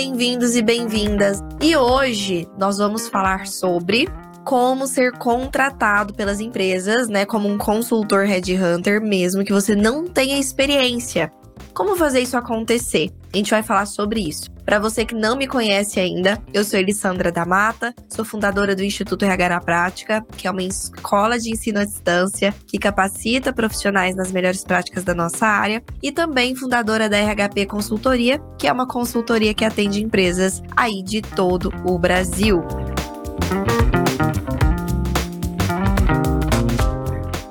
Bem-vindos e bem-vindas. E hoje nós vamos falar sobre como ser contratado pelas empresas, né, como um consultor headhunter, mesmo que você não tenha experiência. Como fazer isso acontecer? A gente vai falar sobre isso. Para você que não me conhece ainda, eu sou Elissandra da Mata, sou fundadora do Instituto RH na Prática, que é uma escola de ensino à distância que capacita profissionais nas melhores práticas da nossa área, e também fundadora da RHP Consultoria, que é uma consultoria que atende empresas aí de todo o Brasil.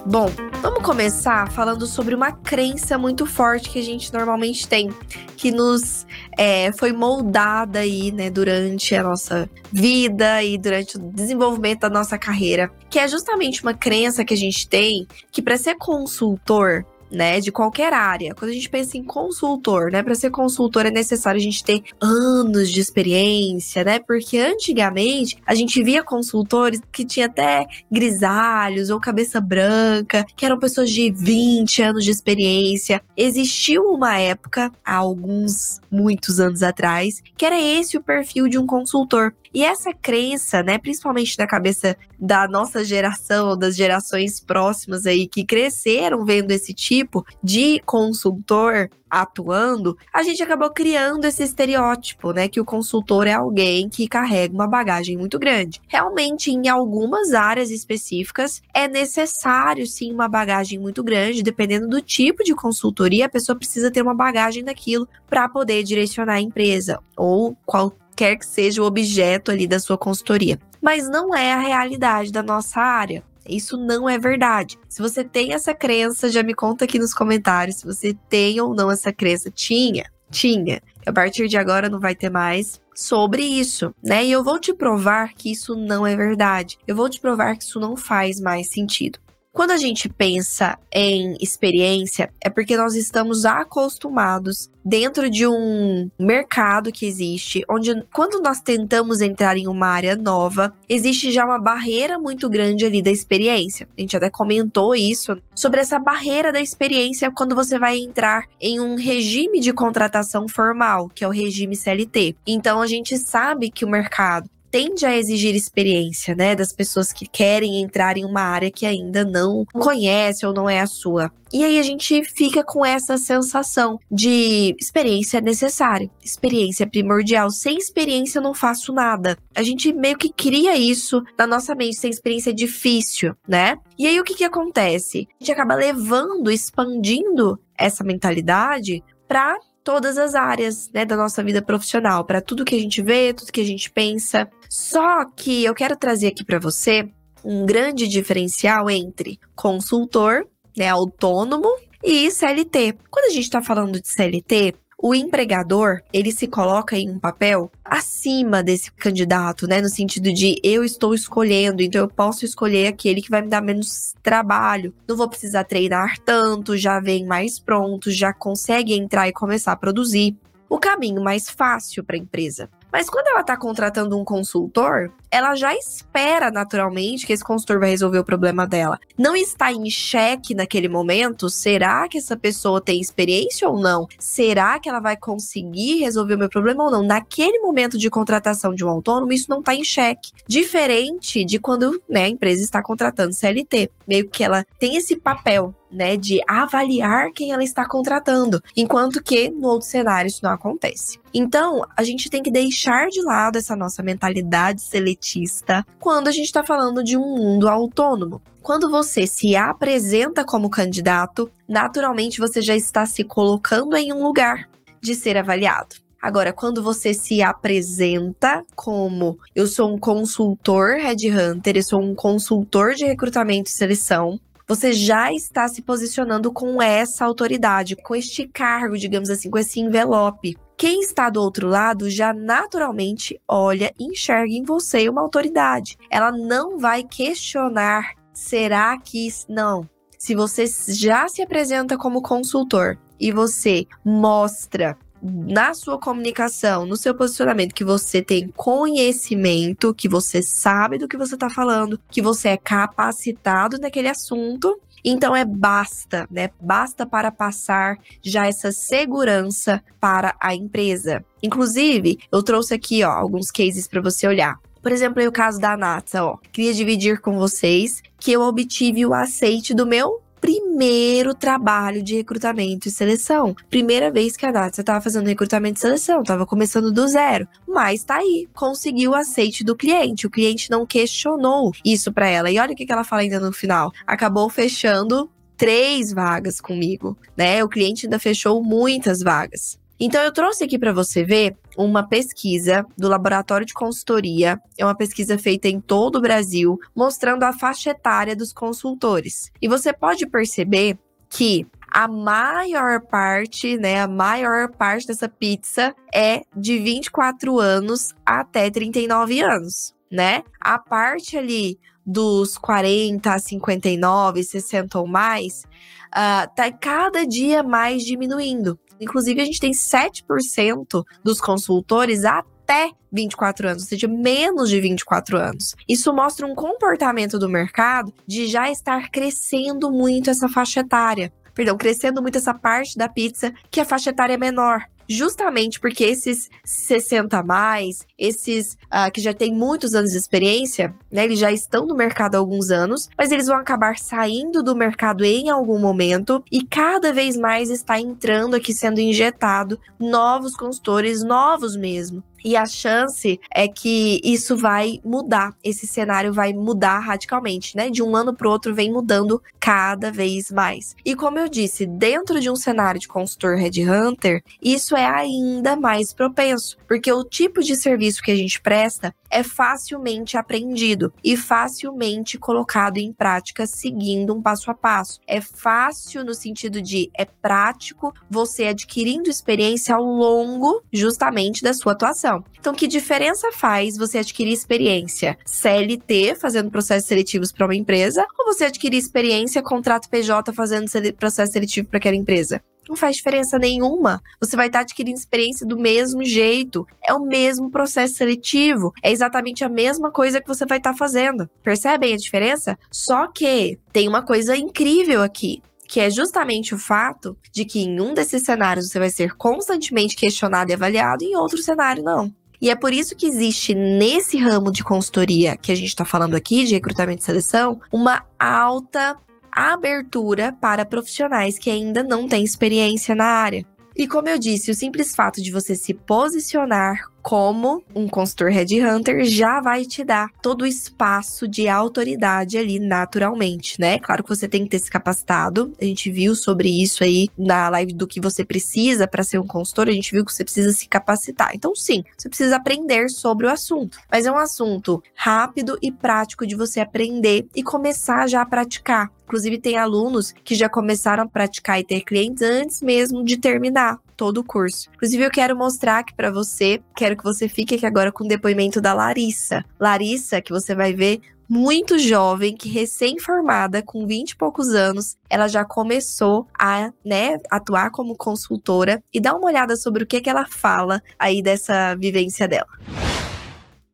Bom, vamos começar falando sobre uma crença muito forte que a gente normalmente tem, que nos é, foi moldada aí, né, durante a nossa vida e durante o desenvolvimento da nossa carreira, que é justamente uma crença que a gente tem que para ser consultor né, de qualquer área. Quando a gente pensa em consultor, né, para ser consultor é necessário a gente ter anos de experiência, né? Porque antigamente a gente via consultores que tinha até grisalhos ou cabeça branca, que eram pessoas de 20 anos de experiência. Existiu uma época, há alguns muitos anos atrás, que era esse o perfil de um consultor. E essa crença, né, principalmente na cabeça da nossa geração, das gerações próximas aí que cresceram vendo esse tipo de consultor atuando, a gente acabou criando esse estereótipo, né, que o consultor é alguém que carrega uma bagagem muito grande. Realmente, em algumas áreas específicas, é necessário sim uma bagagem muito grande, dependendo do tipo de consultoria, a pessoa precisa ter uma bagagem daquilo para poder direcionar a empresa ou qual quer que seja o objeto ali da sua consultoria. Mas não é a realidade da nossa área. Isso não é verdade. Se você tem essa crença, já me conta aqui nos comentários se você tem ou não essa crença. Tinha, tinha. A partir de agora não vai ter mais sobre isso, né? E eu vou te provar que isso não é verdade. Eu vou te provar que isso não faz mais sentido. Quando a gente pensa em experiência, é porque nós estamos acostumados dentro de um mercado que existe, onde quando nós tentamos entrar em uma área nova, existe já uma barreira muito grande ali da experiência. A gente até comentou isso sobre essa barreira da experiência quando você vai entrar em um regime de contratação formal, que é o regime CLT. Então a gente sabe que o mercado tende a exigir experiência, né, das pessoas que querem entrar em uma área que ainda não conhece ou não é a sua. E aí a gente fica com essa sensação de experiência é necessária, experiência é primordial. Sem experiência eu não faço nada. A gente meio que cria isso na nossa mente, sem experiência é difícil, né? E aí o que que acontece? A gente acaba levando, expandindo essa mentalidade para todas as áreas né, da nossa vida profissional, para tudo que a gente vê, tudo que a gente pensa. Só que eu quero trazer aqui para você um grande diferencial entre consultor, né, autônomo e CLT. Quando a gente está falando de CLT, o empregador, ele se coloca em um papel acima desse candidato, né? No sentido de eu estou escolhendo, então eu posso escolher aquele que vai me dar menos trabalho, não vou precisar treinar tanto, já vem mais pronto, já consegue entrar e começar a produzir. O caminho mais fácil para a empresa. Mas quando ela está contratando um consultor, ela já espera naturalmente que esse consultor vai resolver o problema dela. Não está em xeque naquele momento, será que essa pessoa tem experiência ou não? Será que ela vai conseguir resolver o meu problema ou não? Naquele momento de contratação de um autônomo, isso não está em xeque. Diferente de quando né, a empresa está contratando CLT. Meio que ela tem esse papel né, de avaliar quem ela está contratando, enquanto que no outro cenário isso não acontece. Então, a gente tem que deixar de lado essa nossa mentalidade seletista quando a gente está falando de um mundo autônomo. Quando você se apresenta como candidato, naturalmente você já está se colocando em um lugar de ser avaliado. Agora, quando você se apresenta como eu sou um consultor headhunter, eu sou um consultor de recrutamento e seleção, você já está se posicionando com essa autoridade, com este cargo, digamos assim, com esse envelope. Quem está do outro lado já naturalmente olha e enxerga em você uma autoridade. Ela não vai questionar: será que não? Se você já se apresenta como consultor e você mostra na sua comunicação, no seu posicionamento, que você tem conhecimento, que você sabe do que você está falando, que você é capacitado naquele assunto. Então é basta, né? Basta para passar já essa segurança para a empresa. Inclusive, eu trouxe aqui, ó, alguns cases para você olhar. Por exemplo, o caso da Natsa, ó. Queria dividir com vocês que eu obtive o aceite do meu primeiro trabalho de recrutamento e seleção. Primeira vez que a Natsa estava fazendo recrutamento e seleção, estava começando do zero. Mas tá aí, conseguiu o aceite do cliente. O cliente não questionou isso para ela. E olha o que ela fala ainda no final. Acabou fechando três vagas comigo, né? O cliente ainda fechou muitas vagas. Então eu trouxe aqui para você ver uma pesquisa do Laboratório de Consultoria, é uma pesquisa feita em todo o Brasil, mostrando a faixa etária dos consultores. E você pode perceber que a maior parte, né, a maior parte dessa pizza é de 24 anos até 39 anos, né? A parte ali dos 40 a 59, 60 ou mais, uh, tá cada dia mais diminuindo. Inclusive, a gente tem 7% dos consultores até 24 anos, ou seja, menos de 24 anos. Isso mostra um comportamento do mercado de já estar crescendo muito essa faixa etária. Perdão, crescendo muito essa parte da pizza que a faixa etária é menor justamente porque esses 60 a mais, esses uh, que já têm muitos anos de experiência, né, eles já estão no mercado há alguns anos, mas eles vão acabar saindo do mercado em algum momento e cada vez mais está entrando aqui sendo injetado novos consultores, novos mesmo, e a chance é que isso vai mudar, esse cenário vai mudar radicalmente, né? De um ano para o outro vem mudando cada vez mais. E como eu disse, dentro de um cenário de consultor headhunter, isso é ainda mais propenso, porque o tipo de serviço que a gente presta é facilmente aprendido e facilmente colocado em prática seguindo um passo a passo. É fácil no sentido de é prático você adquirindo experiência ao longo justamente da sua atuação. Então, que diferença faz você adquirir experiência CLT fazendo processos seletivos para uma empresa ou você adquirir experiência contrato PJ fazendo processo seletivo para aquela empresa? Não faz diferença nenhuma. Você vai estar adquirindo experiência do mesmo jeito. É o mesmo processo seletivo. É exatamente a mesma coisa que você vai estar fazendo. Percebem a diferença? Só que tem uma coisa incrível aqui que é justamente o fato de que em um desses cenários você vai ser constantemente questionado e avaliado, e em outro cenário não. E é por isso que existe nesse ramo de consultoria que a gente está falando aqui, de recrutamento e seleção, uma alta abertura para profissionais que ainda não têm experiência na área. E como eu disse, o simples fato de você se posicionar como um consultor headhunter já vai te dar todo o espaço de autoridade ali naturalmente, né? Claro que você tem que ter se capacitado. A gente viu sobre isso aí na live do que você precisa para ser um consultor, a gente viu que você precisa se capacitar. Então, sim, você precisa aprender sobre o assunto, mas é um assunto rápido e prático de você aprender e começar já a praticar. Inclusive, tem alunos que já começaram a praticar e ter clientes antes mesmo de terminar todo o curso. Inclusive, eu quero mostrar aqui para você, quero que você fique aqui agora com o depoimento da Larissa. Larissa, que você vai ver muito jovem, que recém-formada, com 20 e poucos anos, ela já começou a né, atuar como consultora e dá uma olhada sobre o que, que ela fala aí dessa vivência dela.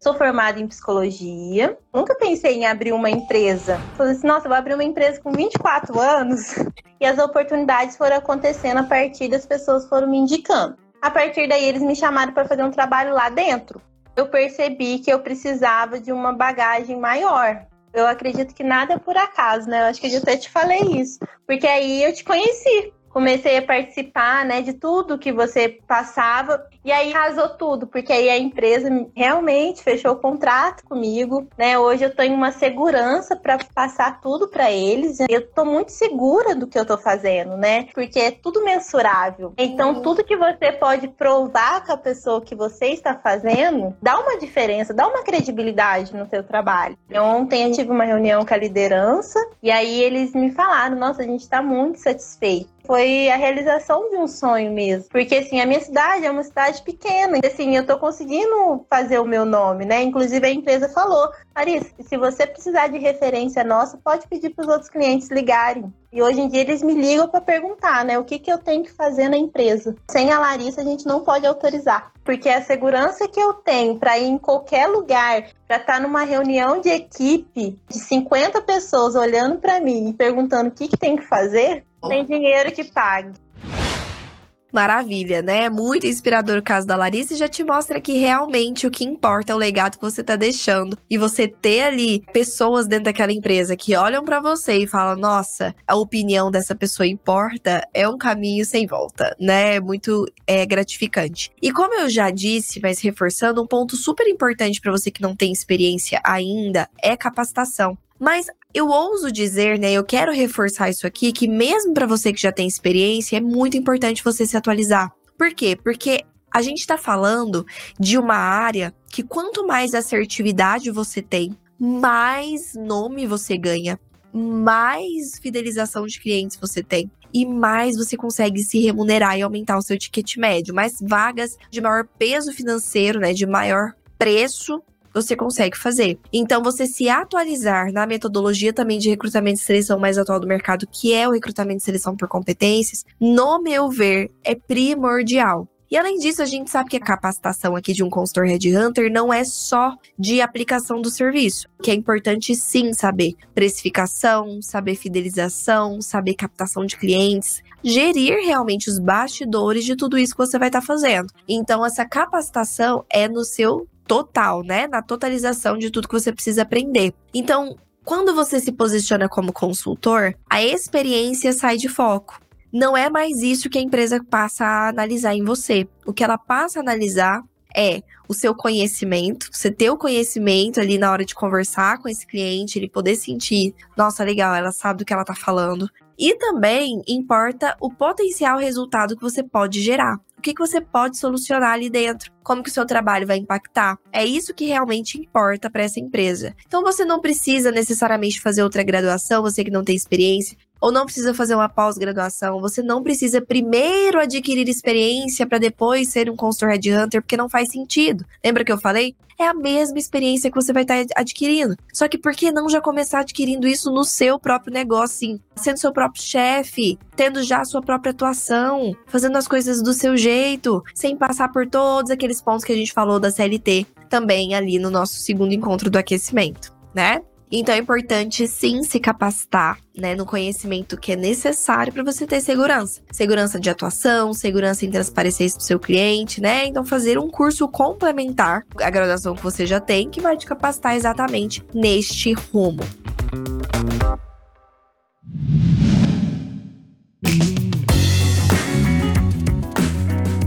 Sou formada em psicologia. Nunca pensei em abrir uma empresa. Falei assim, nossa, vou abrir uma empresa com 24 anos. E as oportunidades foram acontecendo a partir das pessoas foram me indicando. A partir daí, eles me chamaram para fazer um trabalho lá dentro. Eu percebi que eu precisava de uma bagagem maior. Eu acredito que nada é por acaso, né? Eu acho que eu até te falei isso. Porque aí eu te conheci comecei a participar, né, de tudo que você passava e aí arrasou tudo, porque aí a empresa realmente fechou o contrato comigo, né? Hoje eu tenho uma segurança para passar tudo para eles. Eu tô muito segura do que eu tô fazendo, né? Porque é tudo mensurável. Então, tudo que você pode provar com a pessoa que você está fazendo, dá uma diferença, dá uma credibilidade no seu trabalho. Ontem eu tive uma reunião com a liderança e aí eles me falaram: "Nossa, a gente está muito satisfeito foi a realização de um sonho mesmo. Porque, assim, a minha cidade é uma cidade pequena. E, assim, eu tô conseguindo fazer o meu nome, né? Inclusive, a empresa falou, Larissa, se você precisar de referência nossa, pode pedir para os outros clientes ligarem. E hoje em dia eles me ligam para perguntar, né, o que, que eu tenho que fazer na empresa. Sem a Larissa, a gente não pode autorizar. Porque a segurança que eu tenho para ir em qualquer lugar, para estar tá numa reunião de equipe de 50 pessoas olhando para mim e perguntando o que, que tem que fazer, tem dinheiro que pague. Maravilha, né? Muito inspirador o caso da Larissa e já te mostra que realmente o que importa é o legado que você tá deixando. E você ter ali pessoas dentro daquela empresa que olham para você e falam: nossa, a opinião dessa pessoa importa, é um caminho sem volta, né? Muito é, gratificante. E como eu já disse, mas reforçando, um ponto super importante para você que não tem experiência ainda é capacitação. Mas eu ouso dizer, né, eu quero reforçar isso aqui, que mesmo para você que já tem experiência, é muito importante você se atualizar. Por quê? Porque a gente está falando de uma área que quanto mais assertividade você tem, mais nome você ganha, mais fidelização de clientes você tem e mais você consegue se remunerar e aumentar o seu ticket médio, mais vagas de maior peso financeiro, né, de maior preço você consegue fazer. Então, você se atualizar na metodologia também de recrutamento e seleção mais atual do mercado, que é o recrutamento e seleção por competências, no meu ver, é primordial. E além disso, a gente sabe que a capacitação aqui de um consultor headhunter não é só de aplicação do serviço, que é importante sim saber precificação, saber fidelização, saber captação de clientes, gerir realmente os bastidores de tudo isso que você vai estar tá fazendo. Então, essa capacitação é no seu total, né? Na totalização de tudo que você precisa aprender. Então, quando você se posiciona como consultor, a experiência sai de foco. Não é mais isso que a empresa passa a analisar em você. O que ela passa a analisar é o seu conhecimento, você ter o conhecimento ali na hora de conversar com esse cliente, ele poder sentir, nossa, legal, ela sabe do que ela tá falando. E também importa o potencial resultado que você pode gerar que, que você pode solucionar ali dentro, como que o seu trabalho vai impactar. É isso que realmente importa para essa empresa. Então você não precisa necessariamente fazer outra graduação, você que não tem experiência, ou não precisa fazer uma pós-graduação, você não precisa primeiro adquirir experiência para depois ser um consultor headhunter, porque não faz sentido. Lembra que eu falei? É a mesma experiência que você vai estar tá adquirindo. Só que por que não já começar adquirindo isso no seu próprio negócio, sim? Sendo seu próprio chefe, tendo já a sua própria atuação, fazendo as coisas do seu jeito, sem passar por todos aqueles pontos que a gente falou da CLT, também ali no nosso segundo encontro do aquecimento, né? Então é importante sim se capacitar, né, no conhecimento que é necessário para você ter segurança. Segurança de atuação, segurança em transparecer isso pro seu cliente, né? Então fazer um curso complementar à graduação que você já tem, que vai te capacitar exatamente neste rumo.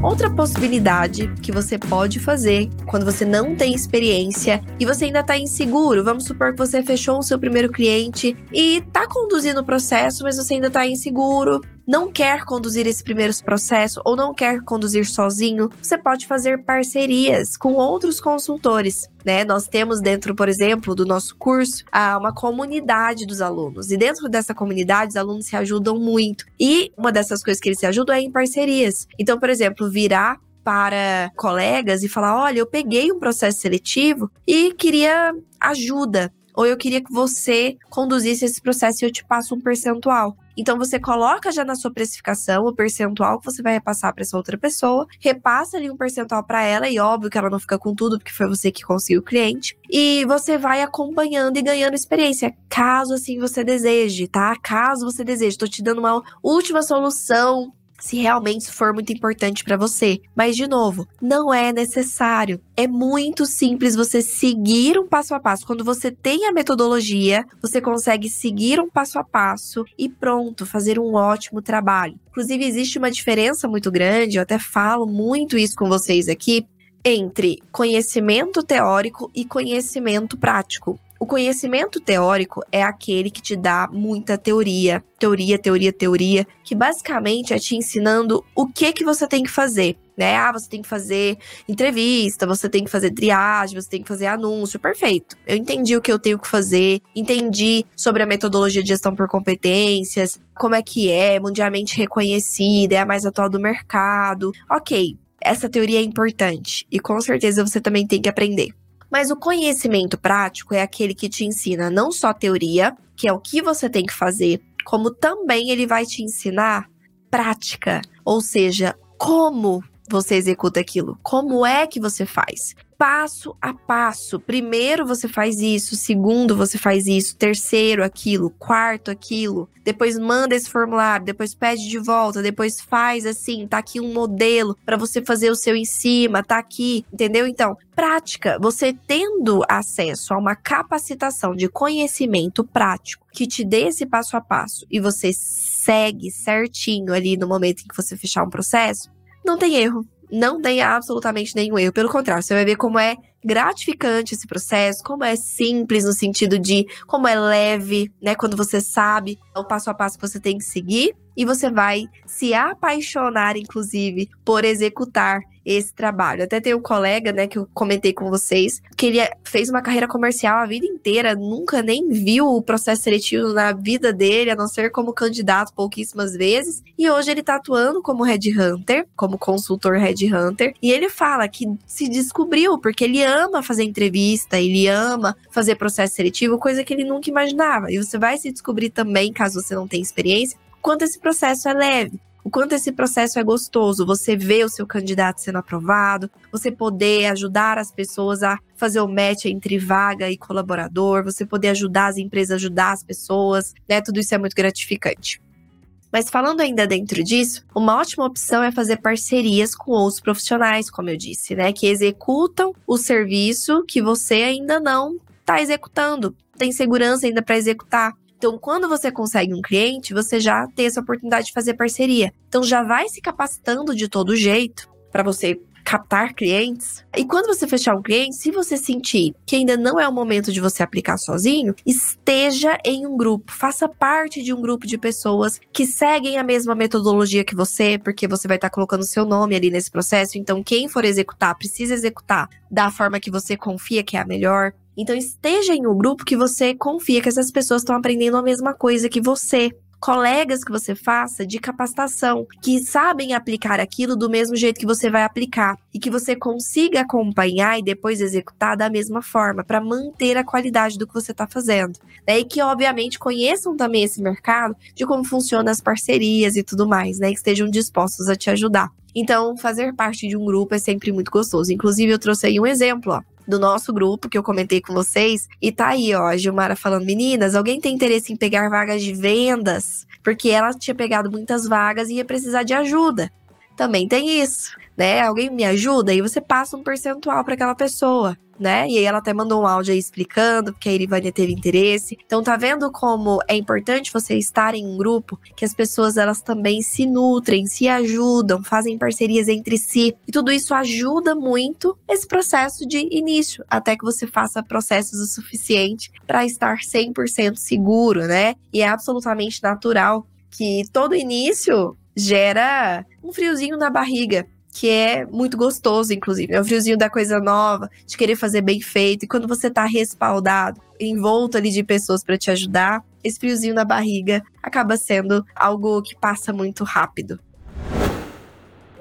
Outra possibilidade que você pode fazer quando você não tem experiência e você ainda está inseguro, vamos supor que você fechou o seu primeiro cliente e está conduzindo o processo, mas você ainda está inseguro, não quer conduzir esse primeiro processo ou não quer conduzir sozinho, você pode fazer parcerias com outros consultores. Né? Nós temos dentro, por exemplo, do nosso curso, uma comunidade dos alunos. E dentro dessa comunidade, os alunos se ajudam muito. E uma dessas coisas que eles se ajudam é em parcerias. Então, por exemplo, virar para colegas e falar: olha, eu peguei um processo seletivo e queria ajuda. Ou eu queria que você conduzisse esse processo e eu te passo um percentual. Então você coloca já na sua precificação o percentual que você vai repassar para essa outra pessoa, repassa ali um percentual para ela e óbvio que ela não fica com tudo porque foi você que conseguiu o cliente. E você vai acompanhando e ganhando experiência, caso assim você deseje, tá? Caso você deseje, tô te dando uma última solução se realmente for muito importante para você. Mas de novo, não é necessário. É muito simples você seguir um passo a passo. Quando você tem a metodologia, você consegue seguir um passo a passo e pronto, fazer um ótimo trabalho. Inclusive existe uma diferença muito grande, eu até falo muito isso com vocês aqui, entre conhecimento teórico e conhecimento prático. O conhecimento teórico é aquele que te dá muita teoria, teoria, teoria, teoria, que basicamente é te ensinando o que que você tem que fazer, né? Ah, você tem que fazer entrevista, você tem que fazer triagem, você tem que fazer anúncio, perfeito. Eu entendi o que eu tenho que fazer, entendi sobre a metodologia de gestão por competências, como é que é, mundialmente reconhecida, é a mais atual do mercado. OK. Essa teoria é importante e com certeza você também tem que aprender. Mas o conhecimento prático é aquele que te ensina não só teoria, que é o que você tem que fazer, como também ele vai te ensinar prática, ou seja, como você executa aquilo, como é que você faz passo a passo. Primeiro você faz isso, segundo você faz isso, terceiro aquilo, quarto aquilo. Depois manda esse formulário, depois pede de volta, depois faz assim, tá aqui um modelo para você fazer o seu em cima, tá aqui, entendeu? Então, prática, você tendo acesso a uma capacitação de conhecimento prático que te dê esse passo a passo e você segue certinho ali no momento em que você fechar um processo, não tem erro não tem absolutamente nenhum erro. Pelo contrário, você vai ver como é gratificante esse processo, como é simples no sentido de como é leve, né? Quando você sabe o passo a passo que você tem que seguir e você vai se apaixonar, inclusive, por executar esse trabalho. Até tem um colega, né, que eu comentei com vocês, que ele fez uma carreira comercial a vida inteira, nunca nem viu o processo seletivo na vida dele, a não ser como candidato pouquíssimas vezes, e hoje ele tá atuando como headhunter, como consultor headhunter, e ele fala que se descobriu porque ele ama fazer entrevista, ele ama fazer processo seletivo, coisa que ele nunca imaginava. E você vai se descobrir também, caso você não tenha experiência, quanto esse processo é leve o quanto esse processo é gostoso, você vê o seu candidato sendo aprovado, você poder ajudar as pessoas a fazer o match entre vaga e colaborador, você poder ajudar as empresas ajudar as pessoas, né? Tudo isso é muito gratificante. Mas falando ainda dentro disso, uma ótima opção é fazer parcerias com outros profissionais, como eu disse, né, que executam o serviço que você ainda não está executando, tem segurança ainda para executar. Então, quando você consegue um cliente, você já tem essa oportunidade de fazer parceria. Então, já vai se capacitando de todo jeito para você captar clientes. E quando você fechar um cliente, se você sentir que ainda não é o momento de você aplicar sozinho, esteja em um grupo, faça parte de um grupo de pessoas que seguem a mesma metodologia que você, porque você vai estar colocando seu nome ali nesse processo. Então, quem for executar, precisa executar da forma que você confia que é a melhor. Então esteja em um grupo que você confia que essas pessoas estão aprendendo a mesma coisa que você. Colegas que você faça de capacitação, que sabem aplicar aquilo do mesmo jeito que você vai aplicar e que você consiga acompanhar e depois executar da mesma forma, para manter a qualidade do que você está fazendo. Né? E que, obviamente, conheçam também esse mercado de como funcionam as parcerias e tudo mais, né? Que estejam dispostos a te ajudar. Então, fazer parte de um grupo é sempre muito gostoso. Inclusive, eu trouxe aí um exemplo, ó do nosso grupo que eu comentei com vocês. E tá aí, ó, a Gilmara falando: meninas, alguém tem interesse em pegar vagas de vendas? Porque ela tinha pegado muitas vagas e ia precisar de ajuda. Também tem isso, né? Alguém me ajuda e você passa um percentual para aquela pessoa né? E aí ela até mandou um áudio aí explicando, porque a Irivânia teve interesse. Então tá vendo como é importante você estar em um grupo que as pessoas elas também se nutrem, se ajudam, fazem parcerias entre si. E tudo isso ajuda muito esse processo de início, até que você faça processos o suficiente para estar 100% seguro, né? E é absolutamente natural que todo início gera um friozinho na barriga que é muito gostoso, inclusive. É o friozinho da coisa nova, de querer fazer bem feito. E quando você tá respaldado, envolto ali de pessoas para te ajudar, esse friozinho na barriga acaba sendo algo que passa muito rápido.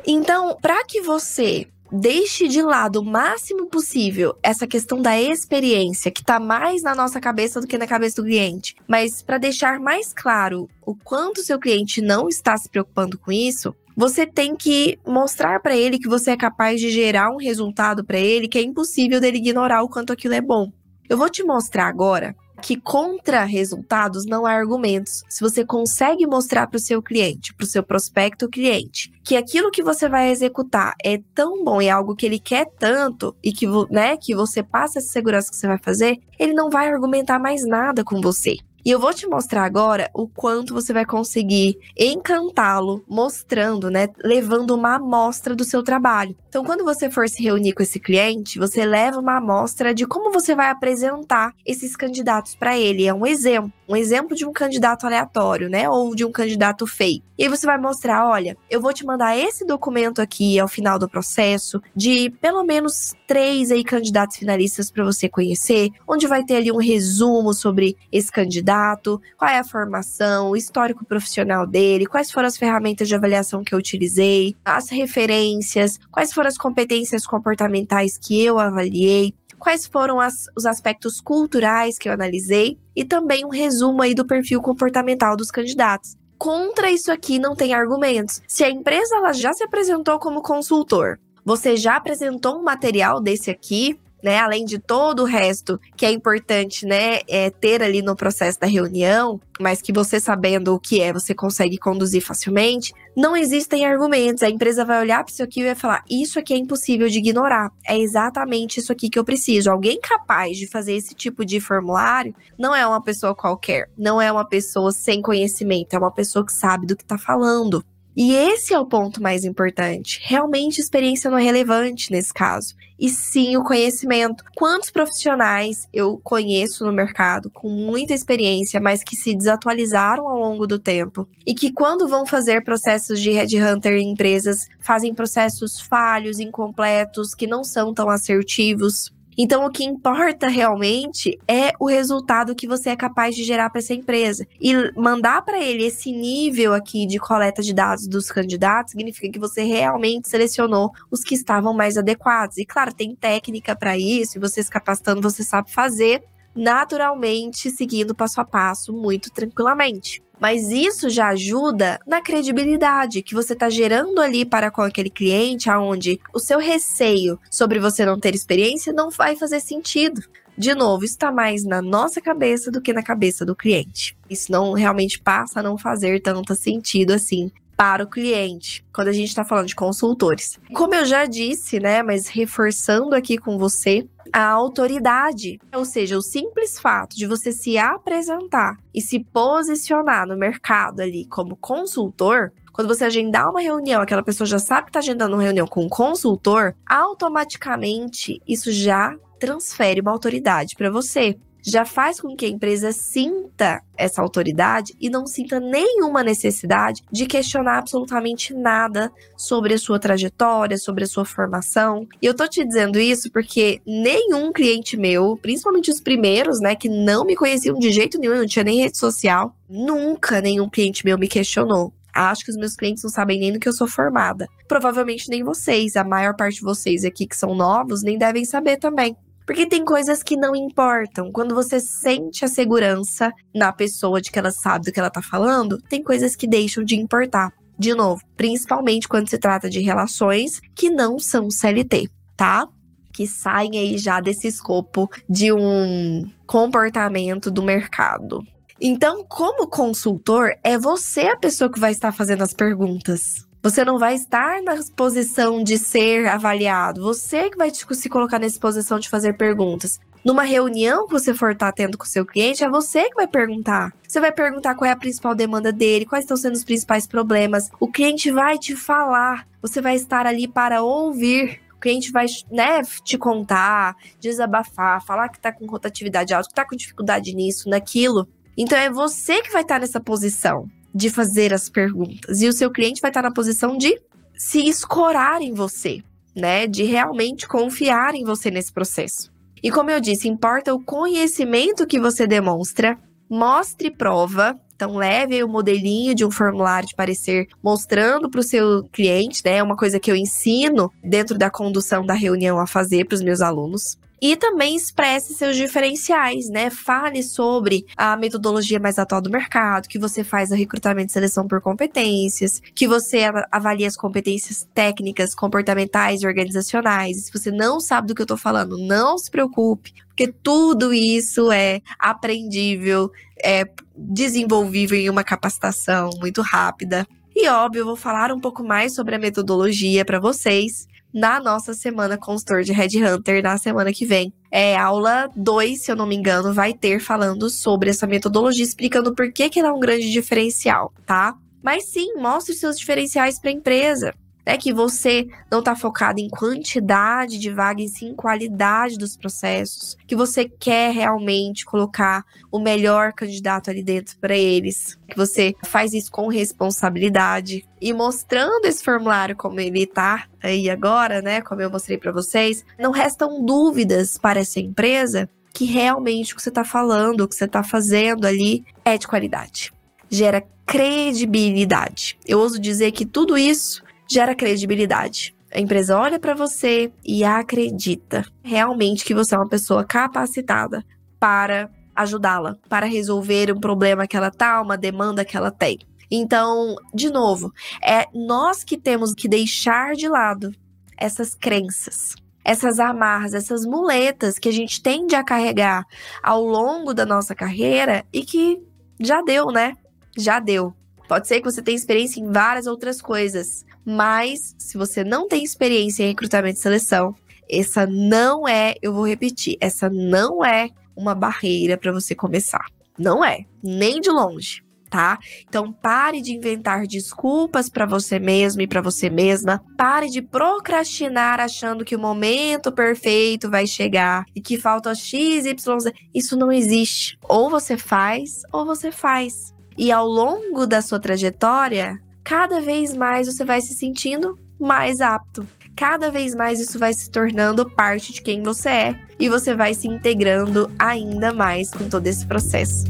Então, para que você deixe de lado o máximo possível essa questão da experiência, que está mais na nossa cabeça do que na cabeça do cliente. Mas para deixar mais claro o quanto seu cliente não está se preocupando com isso, você tem que mostrar para ele que você é capaz de gerar um resultado para ele que é impossível dele ignorar o quanto aquilo é bom. Eu vou te mostrar agora que contra resultados não há argumentos. Se você consegue mostrar para o seu cliente, para o seu prospecto cliente, que aquilo que você vai executar é tão bom e é algo que ele quer tanto e que, né, que você passa essa segurança que você vai fazer, ele não vai argumentar mais nada com você. E eu vou te mostrar agora o quanto você vai conseguir encantá-lo, mostrando, né, levando uma amostra do seu trabalho. Então, quando você for se reunir com esse cliente, você leva uma amostra de como você vai apresentar esses candidatos para ele. É um exemplo, um exemplo de um candidato aleatório, né, ou de um candidato fake. E aí você vai mostrar, olha, eu vou te mandar esse documento aqui ao final do processo de pelo menos três aí candidatos finalistas para você conhecer, onde vai ter ali um resumo sobre esse candidato, qual é a formação, o histórico profissional dele, quais foram as ferramentas de avaliação que eu utilizei, as referências, quais foram as competências comportamentais que eu avaliei, quais foram as, os aspectos culturais que eu analisei e também um resumo aí do perfil comportamental dos candidatos. Contra isso aqui não tem argumentos. Se a empresa ela já se apresentou como consultor, você já apresentou um material desse aqui, né? Além de todo o resto que é importante, né? É, ter ali no processo da reunião, mas que você sabendo o que é, você consegue conduzir facilmente. Não existem argumentos. A empresa vai olhar para isso aqui e vai falar: isso aqui é impossível de ignorar. É exatamente isso aqui que eu preciso. Alguém capaz de fazer esse tipo de formulário não é uma pessoa qualquer, não é uma pessoa sem conhecimento, é uma pessoa que sabe do que está falando. E esse é o ponto mais importante. Realmente, experiência não é relevante nesse caso. E sim o conhecimento. Quantos profissionais eu conheço no mercado com muita experiência, mas que se desatualizaram ao longo do tempo e que, quando vão fazer processos de headhunter em empresas, fazem processos falhos, incompletos, que não são tão assertivos, então, o que importa realmente é o resultado que você é capaz de gerar para essa empresa. E mandar para ele esse nível aqui de coleta de dados dos candidatos significa que você realmente selecionou os que estavam mais adequados. E claro, tem técnica para isso, e você se capacitando, você sabe fazer naturalmente, seguindo passo a passo, muito tranquilamente. Mas isso já ajuda na credibilidade que você está gerando ali para com aquele cliente, aonde o seu receio sobre você não ter experiência não vai fazer sentido. De novo, isso está mais na nossa cabeça do que na cabeça do cliente. Isso não realmente passa a não fazer tanto sentido assim para o cliente, quando a gente está falando de consultores. Como eu já disse, né, mas reforçando aqui com você, a autoridade, ou seja, o simples fato de você se apresentar e se posicionar no mercado ali como consultor, quando você agendar uma reunião, aquela pessoa já sabe que está agendando uma reunião com um consultor, automaticamente isso já transfere uma autoridade para você já faz com que a empresa sinta essa autoridade e não sinta nenhuma necessidade de questionar absolutamente nada sobre a sua trajetória, sobre a sua formação. E eu tô te dizendo isso porque nenhum cliente meu, principalmente os primeiros, né, que não me conheciam de jeito nenhum, não tinha nem rede social, nunca nenhum cliente meu me questionou. Acho que os meus clientes não sabem nem do que eu sou formada. Provavelmente nem vocês, a maior parte de vocês aqui que são novos, nem devem saber também. Porque tem coisas que não importam. Quando você sente a segurança na pessoa de que ela sabe do que ela tá falando, tem coisas que deixam de importar. De novo, principalmente quando se trata de relações que não são CLT, tá? Que saem aí já desse escopo de um comportamento do mercado. Então, como consultor, é você a pessoa que vai estar fazendo as perguntas. Você não vai estar na posição de ser avaliado. Você que vai se colocar nessa posição de fazer perguntas. Numa reunião que você for estar tendo com o seu cliente, é você que vai perguntar. Você vai perguntar qual é a principal demanda dele, quais estão sendo os principais problemas. O cliente vai te falar. Você vai estar ali para ouvir. O cliente vai né, te contar, desabafar, falar que está com rotatividade alta, que está com dificuldade nisso, naquilo. Então é você que vai estar nessa posição de fazer as perguntas. E o seu cliente vai estar na posição de se escorar em você, né? De realmente confiar em você nesse processo. E como eu disse, importa o conhecimento que você demonstra, mostre prova. Então, leve o modelinho de um formulário de parecer mostrando para o seu cliente, né? É uma coisa que eu ensino dentro da condução da reunião a fazer para os meus alunos. E também expresse seus diferenciais, né? Fale sobre a metodologia mais atual do mercado, que você faz o recrutamento e seleção por competências, que você avalia as competências técnicas, comportamentais e organizacionais. Se você não sabe do que eu tô falando, não se preocupe, porque tudo isso é aprendível, é desenvolvível em uma capacitação muito rápida. E óbvio, eu vou falar um pouco mais sobre a metodologia para vocês na nossa semana consultor de Red Hunter na semana que vem. é, aula 2, se eu não me engano, vai ter falando sobre essa metodologia, explicando por que, que ela é um grande diferencial, tá? Mas sim, mostre seus diferenciais para a empresa né, que você não está focado em quantidade de vagas, e sim em qualidade dos processos, que você quer realmente colocar o melhor candidato ali dentro para eles, que você faz isso com responsabilidade e mostrando esse formulário como ele está aí agora, né, como eu mostrei para vocês, não restam dúvidas para essa empresa que realmente o que você está falando, o que você está fazendo ali é de qualidade. Gera credibilidade. Eu ouso dizer que tudo isso gera credibilidade. A empresa olha para você e acredita realmente que você é uma pessoa capacitada para ajudá-la, para resolver um problema que ela tá, uma demanda que ela tem. Então, de novo, é nós que temos que deixar de lado essas crenças, essas amarras, essas muletas que a gente tende a carregar ao longo da nossa carreira e que já deu, né? Já deu. Pode ser que você tenha experiência em várias outras coisas, mas se você não tem experiência em recrutamento e seleção, essa não é, eu vou repetir, essa não é uma barreira para você começar. Não é, nem de longe, tá? Então pare de inventar desculpas para você mesmo e para você mesma. Pare de procrastinar achando que o momento perfeito vai chegar e que falta x, y. Isso não existe. Ou você faz ou você faz. E ao longo da sua trajetória, cada vez mais você vai se sentindo mais apto. Cada vez mais isso vai se tornando parte de quem você é e você vai se integrando ainda mais com todo esse processo.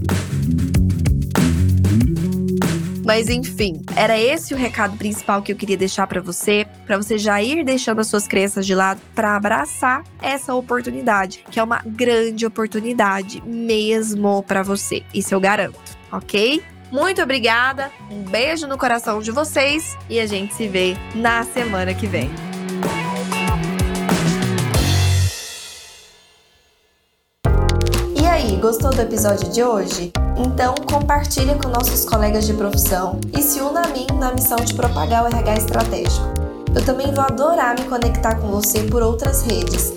Mas enfim, era esse o recado principal que eu queria deixar para você, para você já ir deixando as suas crenças de lado para abraçar essa oportunidade, que é uma grande oportunidade mesmo para você. Isso eu garanto, ok? Muito obrigada, um beijo no coração de vocês e a gente se vê na semana que vem. E aí, gostou do episódio de hoje? Então compartilhe com nossos colegas de profissão e se una a mim na missão de propagar o RH estratégico. Eu também vou adorar me conectar com você por outras redes